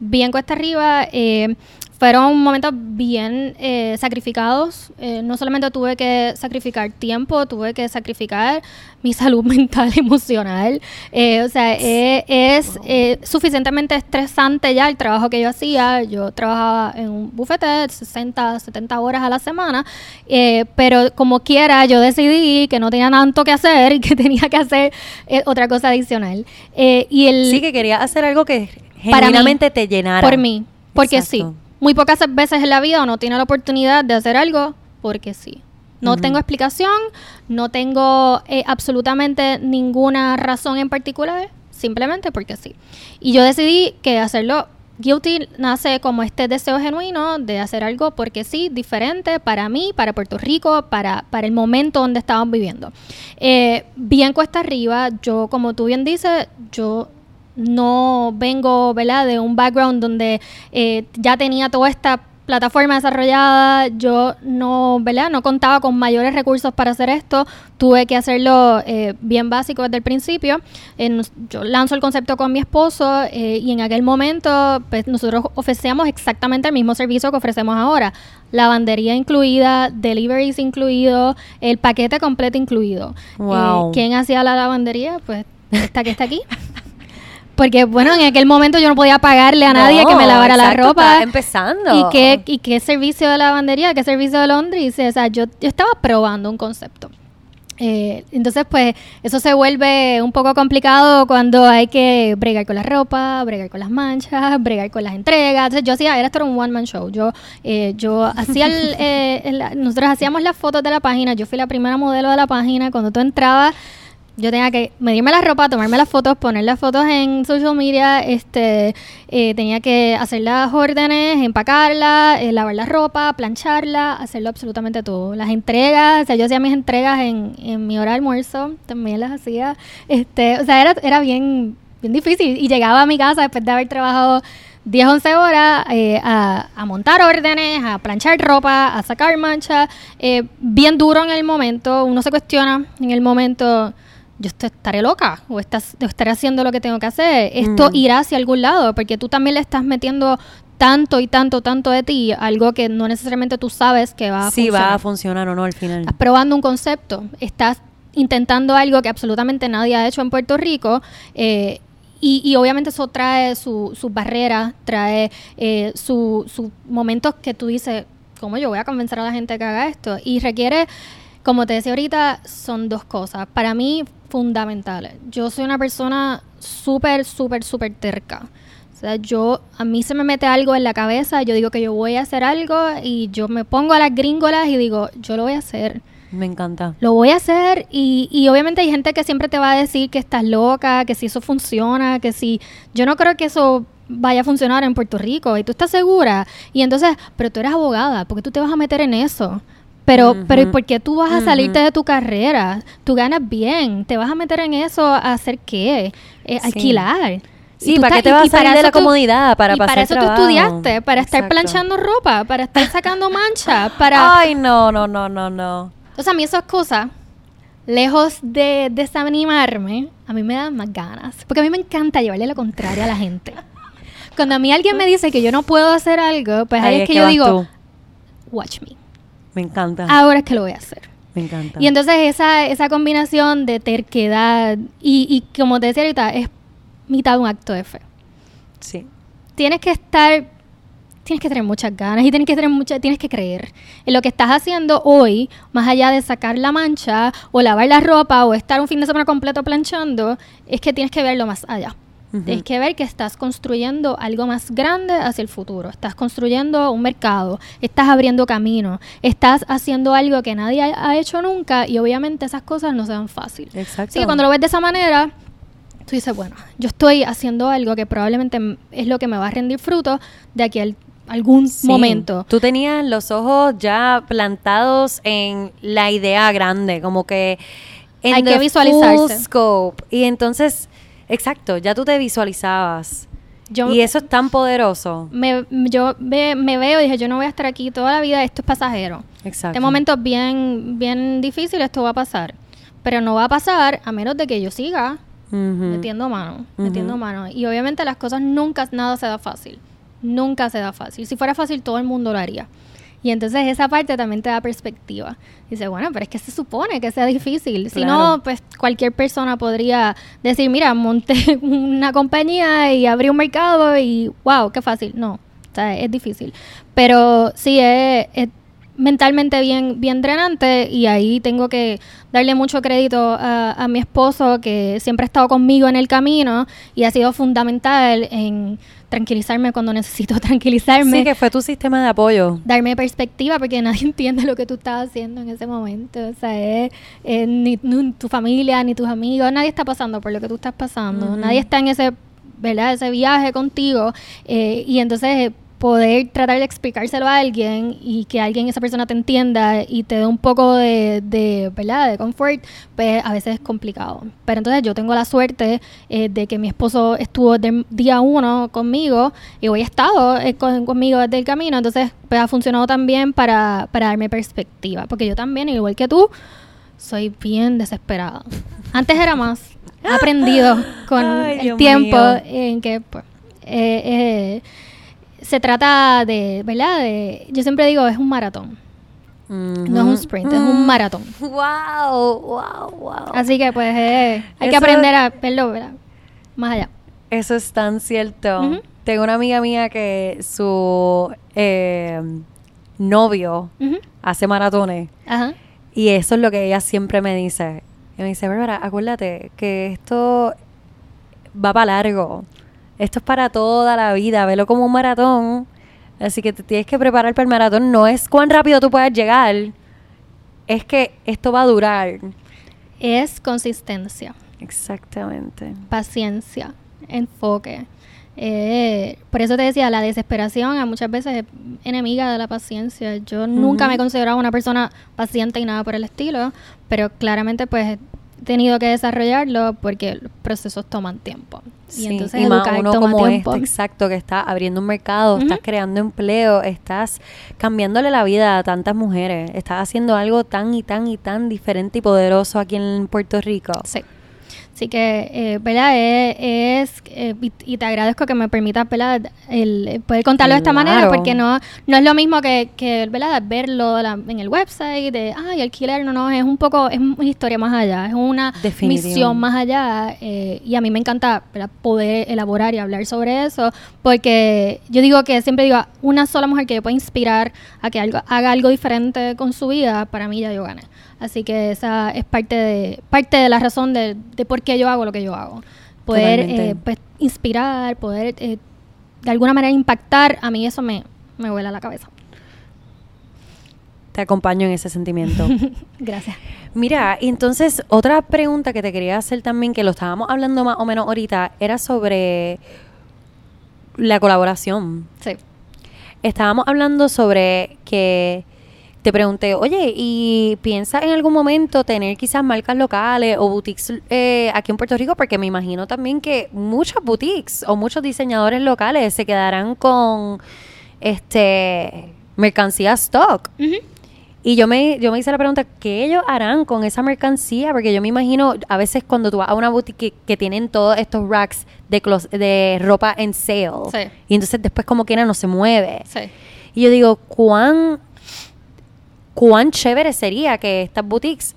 Bien cuesta arriba, eh, fueron momentos bien eh, sacrificados. Eh, no solamente tuve que sacrificar tiempo, tuve que sacrificar mi salud mental, emocional. Eh, o sea, eh, es eh, suficientemente estresante ya el trabajo que yo hacía. Yo trabajaba en un bufete de 60, 70 horas a la semana, eh, pero como quiera yo decidí que no tenía tanto que hacer y que tenía que hacer otra cosa adicional. Eh, y el, Sí que quería hacer algo que Para mí, genuinamente te llenara. por mí, porque Exacto. sí. Muy pocas veces en la vida uno tiene la oportunidad de hacer algo porque sí. No tengo explicación, no tengo eh, absolutamente ninguna razón en particular, simplemente porque sí. Y yo decidí que hacerlo guilty nace como este deseo genuino de hacer algo porque sí, diferente para mí, para Puerto Rico, para, para el momento donde estábamos viviendo. Eh, bien cuesta arriba, yo como tú bien dices, yo no vengo, ¿verdad? De un background donde eh, ya tenía toda esta plataforma desarrollada, yo no, ¿verdad? No contaba con mayores recursos para hacer esto, tuve que hacerlo eh, bien básico desde el principio. yo lanzo el concepto con mi esposo eh, y en aquel momento pues, nosotros ofrecíamos exactamente el mismo servicio que ofrecemos ahora. Lavandería incluida, deliveries incluido, el paquete completo incluido. Wow. ¿Quién hacía la lavandería? Pues esta que está aquí. Porque, bueno, en aquel momento yo no podía pagarle a nadie que me lavara la ropa. empezando. ¿Y qué, ¿Y qué servicio de lavandería? ¿Qué servicio de laundry? O sea, yo, yo estaba probando un concepto. Eh, entonces, pues, eso se vuelve un poco complicado cuando hay que bregar con la ropa, bregar con las manchas, bregar con las entregas. Entonces, yo hacía, era esto era un one-man show. Yo, eh, yo hacía, el, eh, nosotros hacíamos las fotos de la página. Yo fui la primera modelo de la página. Cuando tú entrabas, yo tenía que medirme la ropa, tomarme las fotos, poner las fotos en social media, este, eh, tenía que hacer las órdenes, empacarla, eh, lavar la ropa, plancharla, hacerlo absolutamente todo. Las entregas, o sea, yo hacía mis entregas en, en mi hora de almuerzo, también las hacía, este, o sea, era, era bien, bien difícil. Y llegaba a mi casa después de haber trabajado 10, 11 horas eh, a, a, montar órdenes, a planchar ropa, a sacar manchas, bien duro en el momento, uno se cuestiona en el momento yo estaré loca o estás, estaré haciendo lo que tengo que hacer. Esto mm. irá hacia algún lado porque tú también le estás metiendo tanto y tanto, tanto de ti, algo que no necesariamente tú sabes que va a sí, funcionar. va a funcionar o no al final. Estás probando un concepto, estás intentando algo que absolutamente nadie ha hecho en Puerto Rico. Eh, y, obviamente eso trae sus su barreras, trae eh, sus momentos que tú dices, ¿cómo yo voy a convencer a la gente que haga esto? Y requiere como te decía ahorita, son dos cosas. Para mí, fundamentales. Yo soy una persona súper, súper, súper terca. O sea, yo, a mí se me mete algo en la cabeza, yo digo que yo voy a hacer algo y yo me pongo a las gringolas y digo, yo lo voy a hacer. Me encanta. Lo voy a hacer y, y obviamente hay gente que siempre te va a decir que estás loca, que si eso funciona, que si... Yo no creo que eso vaya a funcionar en Puerto Rico y tú estás segura. Y entonces, pero tú eres abogada, ¿por qué tú te vas a meter en eso? Pero, pero ¿y por qué tú vas a salirte de tu carrera? Tú ganas bien, te vas a meter en eso a hacer qué? Eh, alquilar. Sí, ¿para qué te vas a salir de la comodidad? Para y para eso tú estudiaste, para estar planchando ropa, para estar sacando manchas, para... Ay, no, no, no, no, no. O sea, a mí esas cosas, lejos de desanimarme, a mí me dan más ganas. Porque a mí me encanta llevarle lo contrario a la gente. Cuando a mí alguien me dice que yo no puedo hacer algo, pues ahí, es que, yo digo, watch me. Me encanta. Ahora es que lo voy a hacer. Me encanta. Y entonces esa, esa combinación de terquedad y, y como te decía ahorita, es mitad de un acto de fe. Sí. Tienes que estar, tienes que tener muchas ganas y tienes que tener mucha, tienes que creer en lo que estás haciendo hoy, más allá de sacar la mancha o lavar la ropa o estar un fin de semana completo planchando, es que tienes que verlo más allá. Tienes que ver que estás construyendo algo más grande hacia el futuro. Estás construyendo un mercado, estás abriendo camino, estás haciendo algo que nadie ha, hecho nunca y obviamente esas cosas no se dan fácil. Exacto. Así que cuando lo ves de esa manera, tú dices, bueno, yo estoy haciendo algo que probablemente es lo que me va a rendir fruto de aquí al algún momento. Tú tenías los ojos ya plantados en la idea grande, como que en hay que visualizarse. scope. Y entonces Exacto, ya tú te visualizabas. y eso es tan poderoso. Me, yo me veo y dije, yo no voy a estar aquí toda la vida, esto es pasajero. Exacto. Este momento es bien, bien difícil, esto va a pasar. Pero no va a pasar a menos de que yo siga metiendo mano, metiendo mano. Y obviamente las cosas nunca, nada se da fácil. Nunca se da fácil. Si fuera fácil, todo el mundo lo haría. Y entonces esa parte también te da perspectiva. Dice, bueno, pero es que se supone que sea difícil. Si no, pues cualquier persona podría decir, mira, monté una compañía y abrí un mercado y wow, qué fácil. No, o sea, es difícil. Pero sí, es, es mentalmente bien, bien drenante y ahí tengo que darle mucho crédito a, a mi esposo que siempre ha estado conmigo en el camino y ha sido fundamental en tranquilizarme cuando necesito tranquilizarme. Sí, que fue tu sistema de apoyo. Darme perspectiva porque nadie entiende lo que tú estás haciendo en ese momento. O sea, es, ni, tu familia, ni tus amigos, nadie está pasando por lo que tú estás pasando. Nadie está en ese, ¿verdad? Ese viaje contigo. Eh, y entonces poder tratar de explicárselo a alguien y que alguien, esa persona te entienda y te dé un poco de, de, ¿verdad? de confort, pues a veces es complicado. Pero entonces yo tengo la suerte eh, de que mi esposo estuvo de día uno conmigo y hoy ha estado eh, conmigo desde el camino, entonces pues ha funcionado también para, para darme perspectiva, porque yo también, igual que tú, soy bien desesperada. Antes era más, aprendido con el tiempo en que pues, eh, eh se trata de, ¿verdad? De, yo siempre digo, es un maratón. No es un sprint, es un maratón. Wow, wow, wow. Así que pues eh, hay que aprender a verlo ¿verdad? más allá. Eso es tan cierto. Tengo una amiga mía que su eh, novio hace maratones. Ajá. Y eso es lo que ella siempre me dice. Y me dice, Bárbara, acuérdate que esto va para largo esto es para toda la vida, velo como un maratón. Así que te tienes que preparar para el maratón. No es cuán rápido tú puedas llegar, es que esto va a durar. Es consistencia. Exactamente. Paciencia, enfoque. Eh, por eso te decía, la desesperación a muchas veces es enemiga de la paciencia. Yo nunca me he considerado una persona paciente y nada por el estilo, pero claramente pues tenido que desarrollarlo porque los procesos toman tiempo. Y entonces más uno como este, exacto, que está abriendo un mercado, estás creando empleo, estás cambiándole la vida a tantas mujeres, estás haciendo algo tan y tan y tan diferente y poderoso aquí en Puerto Rico. Sí. Así que, eh, ¿verdad? Es, eh, y, te agradezco que me permitas, ¿verdad? El, poder contarlo de esta manera, porque no, no es lo mismo que, que ¿verdad? Verlo en el website, de, ay, alquiler, no, no, es un poco, es una historia más allá, es una misión más allá. Eh, y a mí me encanta poder elaborar y hablar sobre eso, porque yo digo que siempre digo, una sola mujer que yo pueda inspirar a que algo, haga algo diferente con su vida, para mí ya yo gané. Así que esa es parte de, parte de la razón de, de por qué yo hago lo que yo hago. Poder eh, pues, inspirar, poder eh, de alguna manera impactar, a mí eso me, me vuela la cabeza. Te acompaño en ese sentimiento. Gracias. Mira, entonces otra pregunta que te quería hacer también, que lo estábamos hablando más o menos ahorita, era sobre la colaboración. Sí. Estábamos hablando sobre que te pregunté, oye, ¿y piensa en algún momento tener quizás marcas locales o boutiques eh, aquí en Puerto Rico? Porque me imagino también que muchos boutiques o muchos diseñadores locales se quedarán con este mercancía stock. Y yo me, yo me hice la pregunta, ¿qué ellos harán con esa mercancía? Porque yo me imagino, a veces cuando tú vas a una boutique que, tienen todos estos racks de, de ropa en sale, y entonces después como quiera no se mueve. Y yo digo, ¿cuán cuán chévere sería que estas boutiques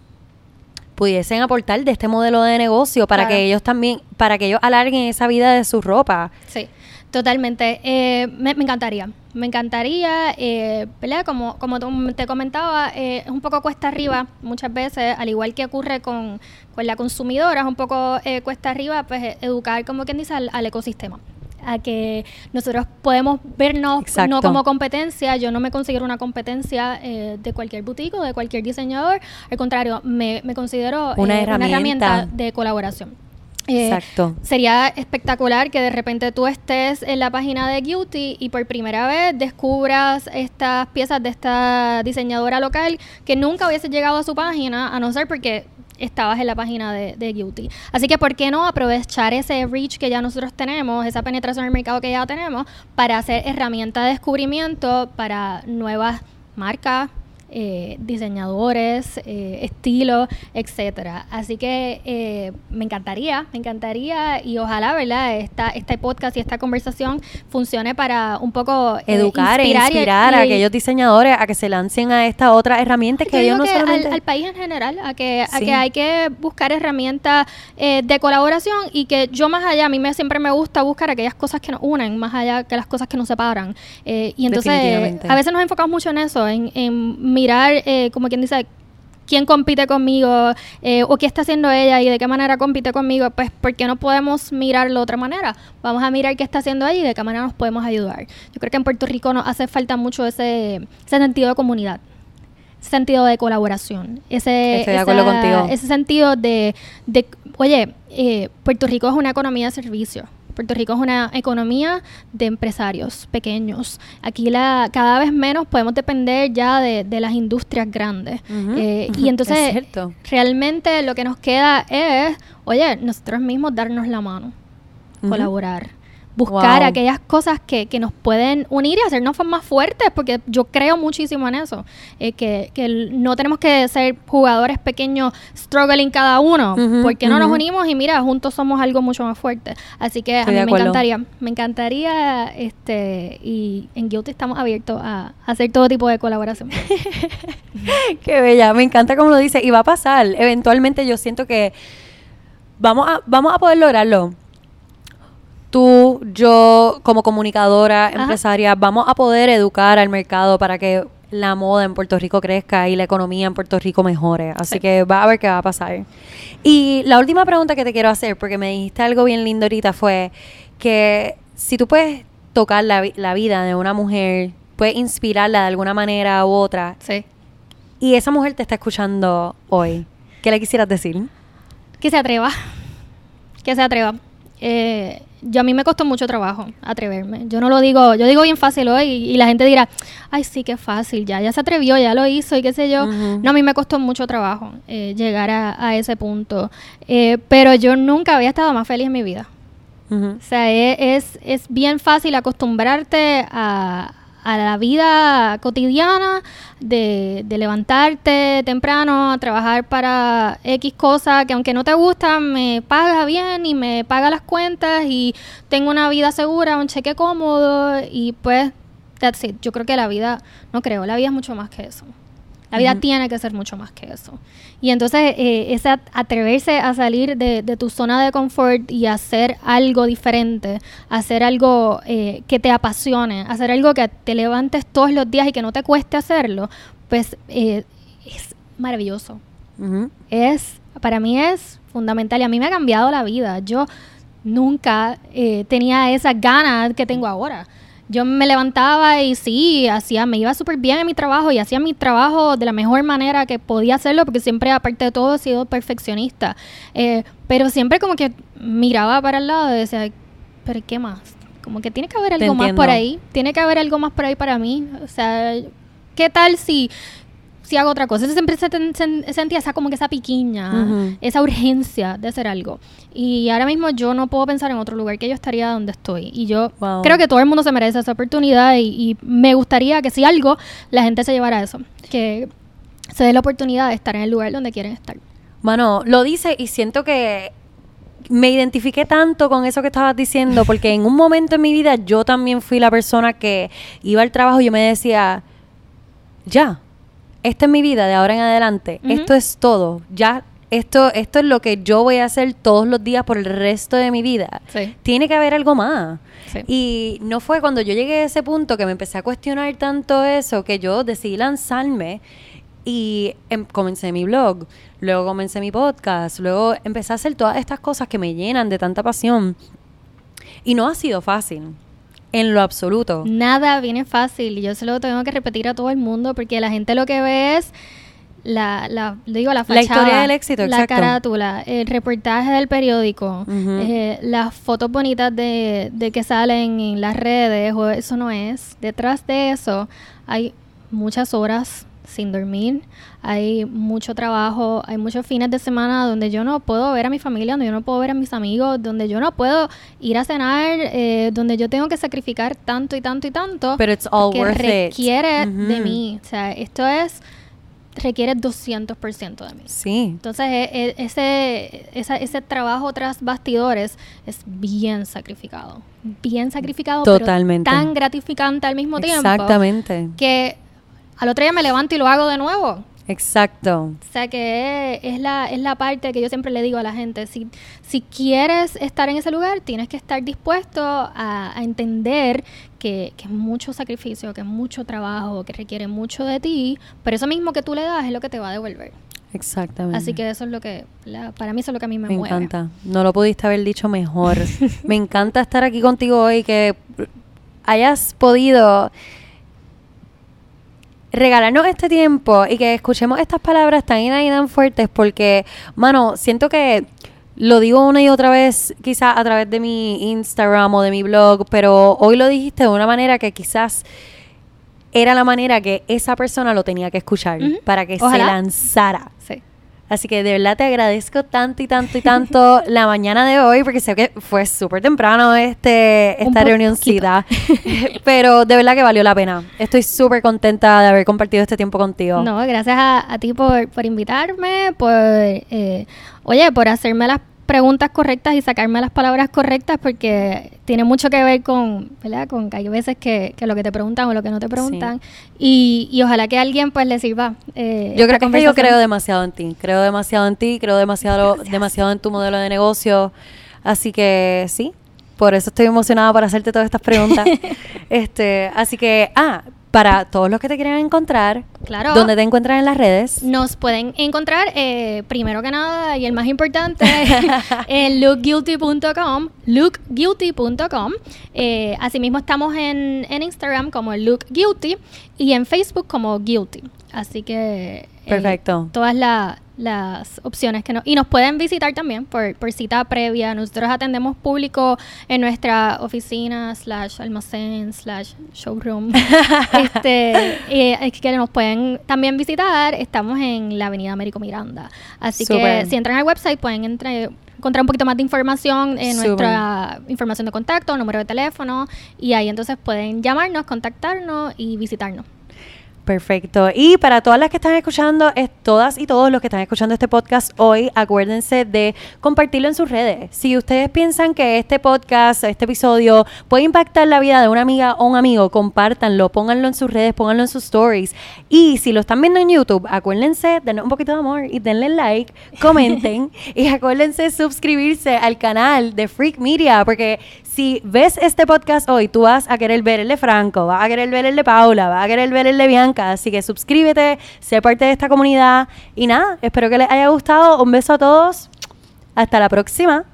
pudiesen aportar de este modelo de negocio para que ellos también, para que ellos alarguen esa vida de su ropa. Sí, totalmente. Eh, me, encantaría. Me encantaría, eh, Como, como te comentaba, eh, es un poco cuesta arriba muchas veces, al igual que ocurre con, la consumidora, es un poco eh, cuesta arriba, pues educar, como quien dice, al ecosistema a que nosotros podemos vernos no como competencia. Yo no me considero una competencia eh, de cualquier boutique o de cualquier diseñador. Al contrario, me, considero una, eh, herramienta. de colaboración. Eh, Exacto. Sería espectacular que de repente tú estés en la página de Guilty y por primera vez descubras estas piezas de esta diseñadora local que nunca hubiese llegado a su página, a no ser porque estabas en la página de, de. Así que, ¿por qué no aprovechar ese reach que ya nosotros tenemos, esa penetración en el mercado que ya tenemos, para hacer herramienta de descubrimiento para nuevas marcas, eh, diseñadores, eh, estilos, etcétera. Así que eh, me encantaría, me encantaría y ojalá, ¿verdad? Esta, este podcast y esta conversación funcione para un poco educar e inspirar a aquellos diseñadores a que se lancen a esta otra herramienta que ellos no solamente... al, país en general, a que, a que hay que buscar herramientas de colaboración y que yo más allá, a mí me, siempre me gusta buscar aquellas cosas que nos unen, más allá que las cosas que nos separan. y entonces, a veces nos enfocamos mucho en eso, en, en mirar, eh, como quien dice, quién compite conmigo eh, o qué está haciendo ella y de qué manera compite conmigo, pues porque no podemos mirarlo de otra manera. Vamos a mirar qué está haciendo ella y de qué manera nos podemos ayudar. Yo creo que en Puerto Rico nos hace falta mucho ese, sentido de comunidad, ese sentido de colaboración, ese, ese sentido de, de oye, eh, Puerto Rico es una economía de servicio Puerto Rico es una economía de empresarios pequeños. Aquí la, cada vez menos podemos depender ya de, de las industrias grandes. Eh, y entonces realmente lo que nos queda es, oye, nosotros mismos darnos la mano, colaborar, buscar Wow. aquellas cosas que, que nos pueden unir y hacernos más fuertes, porque yo creo muchísimo en eso, eh, que, que no tenemos que ser jugadores pequeños struggling cada uno, Ujú, porque no nos unimos y mira, juntos somos algo mucho más fuerte. Así que Estoy a mí me encantaría, me encantaría, este, y en Guilty estamos abiertos a, a hacer todo tipo de colaboración. Qué bella, me encanta como lo dice y va a pasar. Eventualmente yo siento que vamos a, vamos a poder lograrlo. Tú, yo, como comunicadora, Ajá. empresaria, vamos a poder educar al mercado para que la moda en Puerto Rico crezca y la economía en Puerto Rico mejore. Así Sí. que va a ver qué va a pasar. Y la última pregunta que te quiero hacer, porque me dijiste algo bien lindo ahorita, fue que si tú puedes tocar la vida de una mujer, puedes inspirarla de alguna manera u otra, sí. y esa mujer te está escuchando hoy. ¿Qué le quisieras decir? Que se atreva. Que se atreva. Eh, yo a mí me costó mucho trabajo atreverme. Yo no lo digo, yo digo bien fácil hoy y, y la gente dirá, ay sí, qué fácil, ya, ya se atrevió, ya lo hizo y qué sé yo. No, a mí me costó mucho trabajo eh, llegar a, a ese punto. Eh, pero yo nunca había estado más feliz en mi vida. O sea, e- es, es bien fácil acostumbrarte a, a la vida cotidiana de, levantarte temprano, a trabajar para X cosa que aunque no te gusta, me paga bien y me paga las cuentas y tengo una vida segura, un cheque cómodo y pues, that's it. Yo creo que la vida, no creo, la vida es mucho más que eso. La vida tiene que ser mucho más que eso. Y entonces, eh, ese at- atreverse a salir de, de tu zona de confort y hacer algo diferente, hacer algo eh, que te apasione, hacer algo que te levantes todos los días y que no te cueste hacerlo, pues eh, es maravilloso. Es, para mí es fundamental y a mí me ha cambiado la vida. Yo nunca eh, tenía esas ganas que tengo ahora. Yo me levantaba y sí, hacía, me iba súper bien en mi trabajo y hacía mi trabajo de la mejor manera que podía hacerlo, porque siempre, aparte de todo, he sido perfeccionista. Eh, pero siempre como que miraba para el lado y decía, "Ay, pero ¿qué más? Como que tiene que haber algo más por ahí, tiene que haber algo más por ahí para mí. O sea, ¿qué tal si si hago otra cosa. Entonces siempre se ten- sen- sentía esa como que esa piquiña, esa urgencia de hacer algo. Y ahora mismo yo no puedo pensar en otro lugar que yo estaría donde estoy. Y yo Wow. creo que todo el mundo se merece esa oportunidad y, y me gustaría que si algo, la gente se llevara eso. Que se dé la oportunidad de estar en el lugar donde quieren estar. Mano, lo dice y siento que me identifiqué tanto con eso que estabas diciendo, porque en un momento en mi vida yo también fui la persona que iba al trabajo y yo me decía, ya, esta es mi vida de ahora en adelante, esto es todo, ya, esto, esto es lo que yo voy a hacer todos los días por el resto de mi vida. Sí. Tiene que haber algo más. Sí. Y no fue cuando yo llegué a ese punto que me empecé a cuestionar tanto eso que yo decidí lanzarme y em- comencé mi blog, luego comencé mi podcast, luego empecé a hacer todas estas cosas que me llenan de tanta pasión. Y no ha sido fácil, en lo absoluto. Nada viene fácil y yo se lo tengo que repetir a todo el mundo porque la gente lo que ve es la, la digo la La fachada, historia del éxito, la exacto. carátula, el reportaje del periódico, eh, las fotos bonitas de, de que salen en las redes, o eso no es. Detrás de eso hay muchas horas sin dormir, hay mucho trabajo, hay muchos fines de semana donde yo no puedo ver a mi familia, donde yo no puedo ver a mis amigos, donde yo no puedo ir a cenar, eh, donde yo tengo que sacrificar tanto y tanto y tanto Pero it's all que worth it. requiere de Ujú. mí. O sea, esto es requiere 200% de mí. Sí, Entonces, e- e- ese, esa- ese trabajo tras bastidores es bien sacrificado. Bien sacrificado, Totalmente. pero tan gratificante al mismo tiempo. exactamente. Que al otro día me levanto y lo hago de nuevo. Exacto. O sea que es la, es la parte que yo siempre le digo a la gente, si, si quieres estar en ese lugar, tienes que estar dispuesto a, a entender que, que es mucho sacrificio, que es mucho trabajo, que requiere mucho de ti, pero eso mismo que tú le das es lo que te va a devolver. Exactamente. Así que eso es lo que, la- para mí eso es lo que a mí me, Me mueve. encanta. No lo pudiste haber dicho mejor. me encanta estar aquí contigo hoy, que hayas podido regalarnos este tiempo y que escuchemos estas palabras tan y fuertes porque, mano, siento que lo digo una y otra vez, quizás a través de mi Instagram o de mi blog, pero hoy lo dijiste de una manera que quizás era la manera que esa persona lo tenía que escuchar para que se lanzara. Sí. Así que de verdad te agradezco tanto y tanto y tanto la mañana de hoy, porque sé que fue súper temprano este, esta reunioncita, pero de verdad que valió la pena. Estoy súper contenta de haber compartido este tiempo contigo. No, gracias a, a ti por, por invitarme, por, eh, oye, por hacerme las preguntas correctas y sacarme las palabras correctas, porque tiene mucho que ver con, ¿verdad? Con que hay veces que, que lo que te preguntan o lo que no te preguntan. Y, y ojalá que a alguien pues le sirva. eh, Yo creo que yo creo demasiado en ti, creo demasiado en ti, creo demasiado, demasiado en tu modelo de negocio. Así que sí, por eso estoy emocionada para hacerte todas estas preguntas. este, así que, ah, para todos los que te quieren encontrar, Claro. ¿dónde te encuentran en las redes? Nos pueden encontrar, eh, primero que nada, y el más importante, en lookguilty.com, lookguilty.com. Eh, asimismo estamos en, en Instagram como lookguilty y en Facebook como guilty. Así que... eh, Perfecto. todas la- las opciones que nos... Y nos pueden visitar también por, por cita previa. Nosotros atendemos público en nuestra oficina, slash almacén, slash showroom. este, eh, es que nos pueden también visitar. Estamos en la avenida Américo Miranda. Así que si entran al website pueden entrar encontrar un poquito más de información en nuestra información de contacto, número de teléfono y ahí entonces pueden llamarnos, contactarnos y visitarnos. Perfecto. Y para todas las que están escuchando, es, todas y todos los que están escuchando este podcast hoy, acuérdense de compartirlo en sus redes. Si ustedes piensan que este podcast, este episodio puede impactar la vida de una amiga o un amigo, compártanlo, pónganlo en sus redes, pónganlo en sus stories. Y si lo están viendo en YouTube, acuérdense, denle un poquito de amor y denle like, comenten y acuérdense suscribirse al canal de Freak Media, porque si ves este podcast hoy, tú vas a querer ver el de Franco, vas a querer ver el de Paula, vas a querer ver el de Bianca. Así que suscríbete, sé parte de esta comunidad. Y nada, espero que les haya gustado. Un beso a todos. Hasta la próxima.